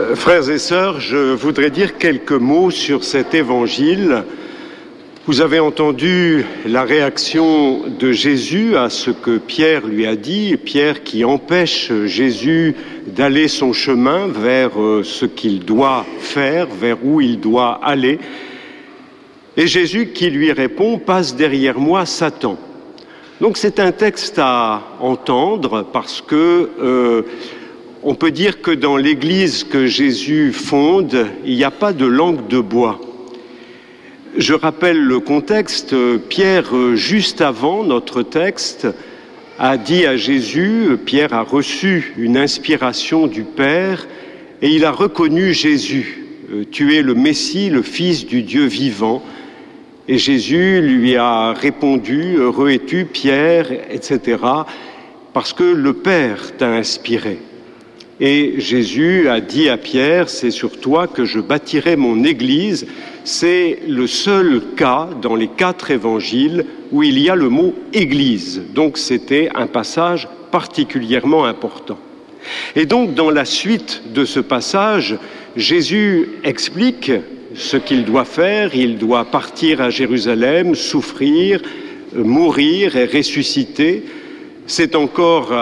Euh, frères et sœurs, je voudrais dire quelques mots sur cet évangile. Vous avez entendu la réaction de Jésus à ce que Pierre lui a dit, Pierre qui empêche Jésus d'aller son chemin vers euh, ce qu'il doit faire, vers où il doit aller. Et Jésus qui lui répond, passe derrière moi Satan. Donc c'est un texte à entendre parce que euh, on peut dire que dans l'Église que Jésus fonde, il n'y a pas de langue de bois. Je rappelle le contexte. Pierre, juste avant notre texte, a dit à Jésus, Pierre a reçu une inspiration du Père et il a reconnu Jésus. Tu es le Messie, le Fils du Dieu vivant. Et Jésus lui a répondu, Heureux es-tu, Pierre, etc., parce que le Père t'a inspiré. Et Jésus a dit à Pierre, c'est sur toi que je bâtirai mon Église. C'est le seul cas dans les quatre évangiles où il y a le mot Église. Donc c'était un passage particulièrement important. Et donc dans la suite de ce passage, Jésus explique ce qu'il doit faire. Il doit partir à Jérusalem, souffrir, mourir et ressusciter. C'est encore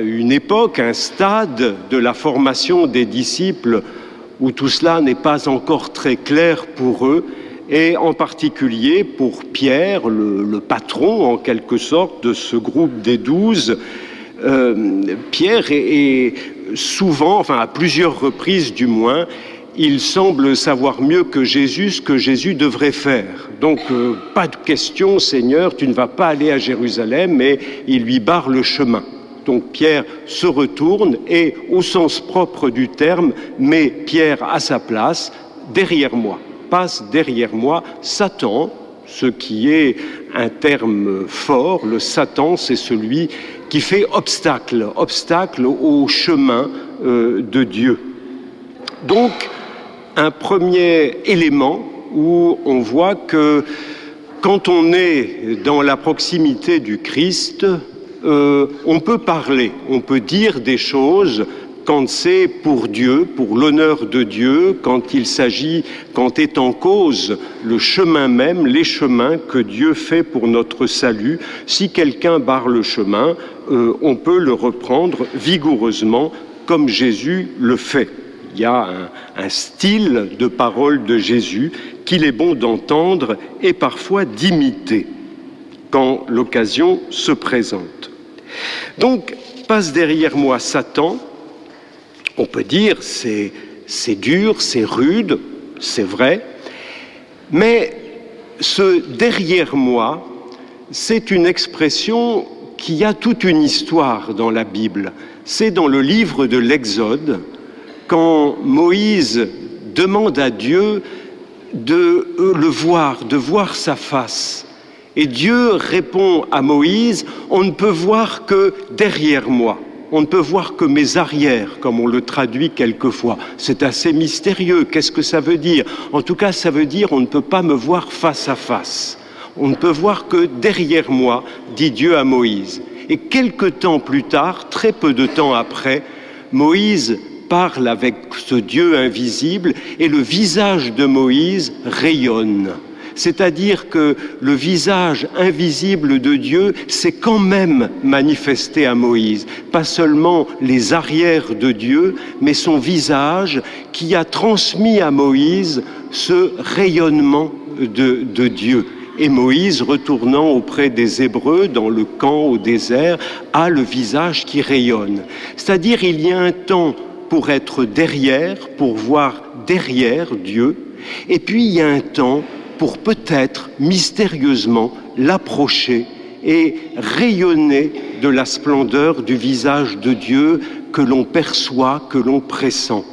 une époque, un stade de la formation des disciples où tout cela n'est pas encore très clair pour eux, et en particulier pour Pierre, le, patron en quelque sorte de ce groupe des douze. Euh, Pierre est souvent, enfin à plusieurs reprises du moins, il semble savoir mieux que Jésus ce que Jésus devrait faire. Donc, euh, pas de question, Seigneur, tu ne vas pas aller à Jérusalem, mais il lui barre le chemin. Donc Pierre se retourne et, au sens propre du terme, met Pierre à sa place, derrière moi, passe derrière moi Satan, ce qui est un terme fort. Le Satan, c'est celui qui fait obstacle, obstacle au chemin euh, de Dieu. Donc, un premier élément où on voit que quand on est dans la proximité du Christ, euh, on peut parler, on peut dire des choses quand c'est pour Dieu, pour l'honneur de Dieu, quand il s'agit, quand est en cause le chemin même, les chemins que Dieu fait pour notre salut. Si quelqu'un barre le chemin, euh, on peut le reprendre vigoureusement comme Jésus le fait il y a un, style de parole de Jésus qu'il est bon d'entendre et parfois d'imiter quand l'occasion se présente. Donc, passe derrière moi Satan, on peut dire c'est, dur, c'est rude, c'est vrai, mais ce derrière moi, c'est une expression qui a toute une histoire dans la Bible. C'est dans le livre de l'Exode, quand Moïse demande à Dieu de le voir, de voir sa face. Et Dieu répond à Moïse, on ne peut voir que derrière moi, on ne peut voir que mes arrières, comme on le traduit quelquefois. C'est assez mystérieux, qu'est-ce que ça veut dire? En tout cas, ça veut dire on ne peut pas me voir face à face. On ne peut voir que derrière moi, dit Dieu à Moïse. Et quelque temps plus tard, très peu de temps après, Moïse parle avec ce Dieu invisible et le visage de Moïse rayonne. C'est-à-dire que le visage invisible de Dieu s'est quand même manifesté à Moïse. Pas seulement les arrières de Dieu, mais son visage qui a transmis à Moïse ce rayonnement de, Dieu. Et Moïse, retournant auprès des Hébreux dans le camp au désert, a le visage qui rayonne. C'est-à-dire il y a un temps pour être derrière, pour voir derrière Dieu, et puis il y a un temps pour peut-être mystérieusement l'approcher et rayonner de la splendeur du visage de Dieu que l'on perçoit, que l'on pressent.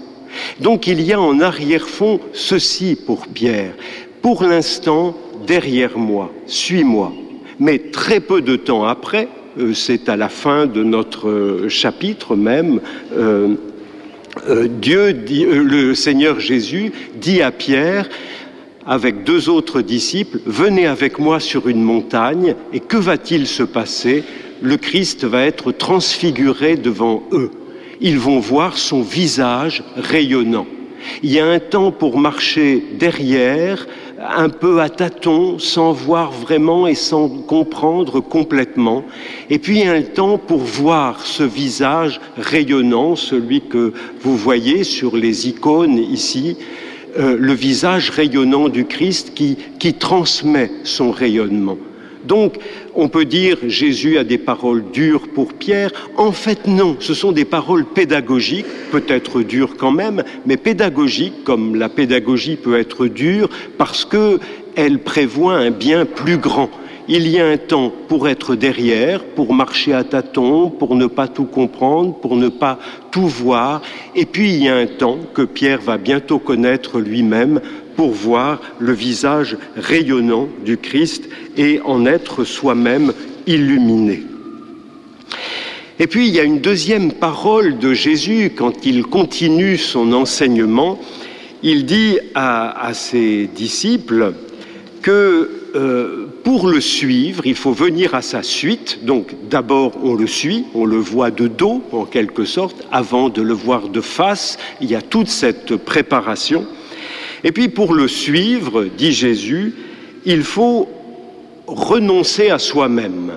Donc il y a en arrière-fond ceci pour Pierre. Pour l'instant, derrière moi, suis-moi. Mais très peu de temps après, euh, c'est à la fin de notre euh, chapitre même, euh, Dieu, le Seigneur Jésus dit à Pierre, avec deux autres disciples, venez avec moi sur une montagne, et que va-t-il se passer? Le Christ va être transfiguré devant eux. ils vont voir son visage rayonnant. Il y a un temps pour marcher derrière, un peu à tâtons, sans voir vraiment et sans comprendre complètement. Et puis il y a un temps pour voir ce visage rayonnant, celui que vous voyez sur les icônes ici, euh, le visage rayonnant du Christ qui, qui transmet son rayonnement. Donc, on peut dire Jésus a des paroles dures pour Pierre. En fait, non, ce sont des paroles pédagogiques, peut-être dures quand même, mais pédagogiques, comme la pédagogie peut être dure, parce qu'elle prévoit un bien plus grand. Il y a un temps pour être derrière, pour marcher à tâtons, pour ne pas tout comprendre, pour ne pas tout voir. Et puis il y a un temps que Pierre va bientôt connaître lui-même pour voir le visage rayonnant du Christ et en être soi-même illuminé. Et puis il y a une deuxième parole de Jésus quand il continue son enseignement. Il dit à, ses disciples que euh, pour le suivre, il faut venir à sa suite. Donc d'abord, on le suit, on le voit de dos, en quelque sorte, avant de le voir de face. Il y a toute cette préparation. Et puis pour le suivre, dit Jésus, il faut renoncer à soi-même.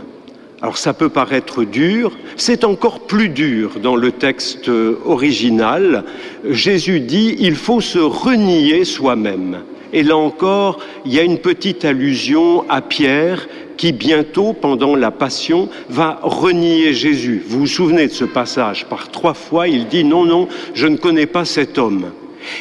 Alors ça peut paraître dur, c'est encore plus dur dans le texte original. Jésus dit, il faut se renier soi-même. Et là encore, il y a une petite allusion à Pierre qui bientôt, pendant la Passion, va renier Jésus. Vous vous souvenez de ce passage? Par trois fois, il dit non, non, je ne connais pas cet homme.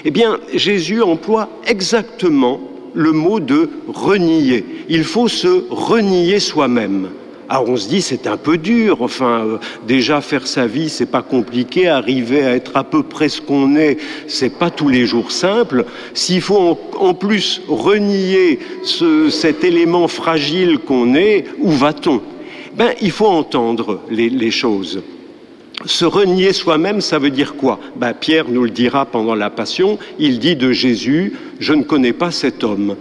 Eh bien, Jésus emploie exactement le mot de renier. Il faut se renier soi-même. Alors on se dit c'est un peu dur. Enfin, euh, déjà faire sa vie c'est pas compliqué. Arriver à être à peu près ce qu'on est, c'est pas tous les jours simple. S'il faut en, plus renier cet élément fragile qu'on est, où va-t-on? Ben il faut entendre les choses. Se renier soi-même, ça veut dire quoi? Ben, Pierre nous le dira pendant la Passion. Il dit de Jésus, je ne connais pas cet homme.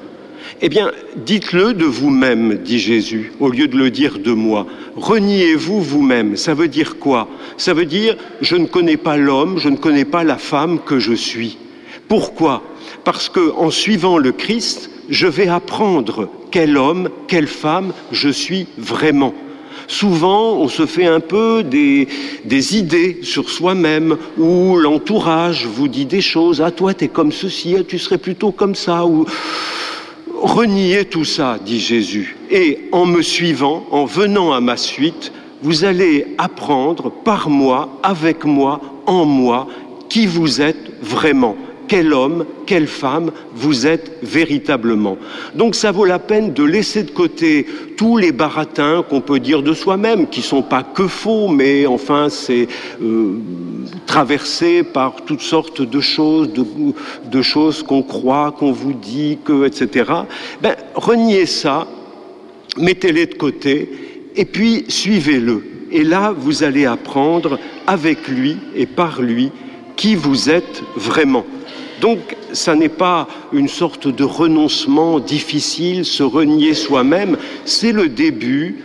Eh bien, dites-le de vous-même, dit Jésus, au lieu de le dire de moi. Reniez-vous vous-même. Ça veut dire quoi? Ça veut dire, je ne connais pas l'homme, je ne connais pas la femme que je suis. Pourquoi? Parce que en suivant le Christ, je vais apprendre quel homme, quelle femme je suis vraiment. Souvent, on se fait un peu des, idées sur soi-même, ou l'entourage vous dit des choses. Ah, toi, tu es comme ceci, tu serais plutôt comme ça. Ou... Reniez tout ça, dit Jésus. Et en me suivant, en venant à ma suite, vous allez apprendre par moi, avec moi, en moi, qui vous êtes vraiment quel homme, quelle femme vous êtes véritablement. Donc ça vaut la peine de laisser de côté tous les baratins qu'on peut dire de soi-même, qui sont pas que faux, mais enfin c'est euh, traversé par toutes sortes de choses, de, choses qu'on croit, qu'on vous dit, que, etc. Ben, reniez ça, mettez-les de côté, et puis suivez-le. Et là, vous allez apprendre avec lui et par lui qui vous êtes vraiment. Donc, ça n'est pas une sorte de renoncement difficile, se renier soi-même, c'est le début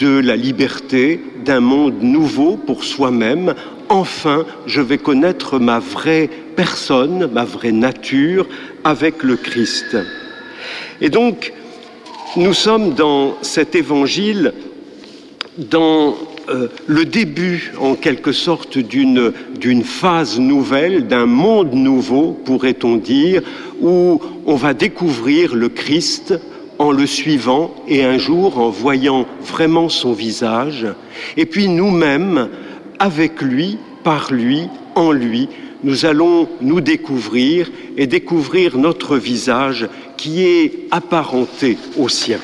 de la liberté, d'un monde nouveau pour soi-même. Enfin, je vais connaître ma vraie personne, ma vraie nature avec le Christ. Et donc, nous sommes dans cet évangile, dans euh, le début, en quelque sorte, d'une phase nouvelle, d'un monde nouveau, pourrait-on dire, où on va découvrir le Christ en le suivant et un jour en voyant vraiment son visage, et puis nous-mêmes, avec lui, par lui, en lui, nous allons nous découvrir et découvrir notre visage qui est apparenté au sien.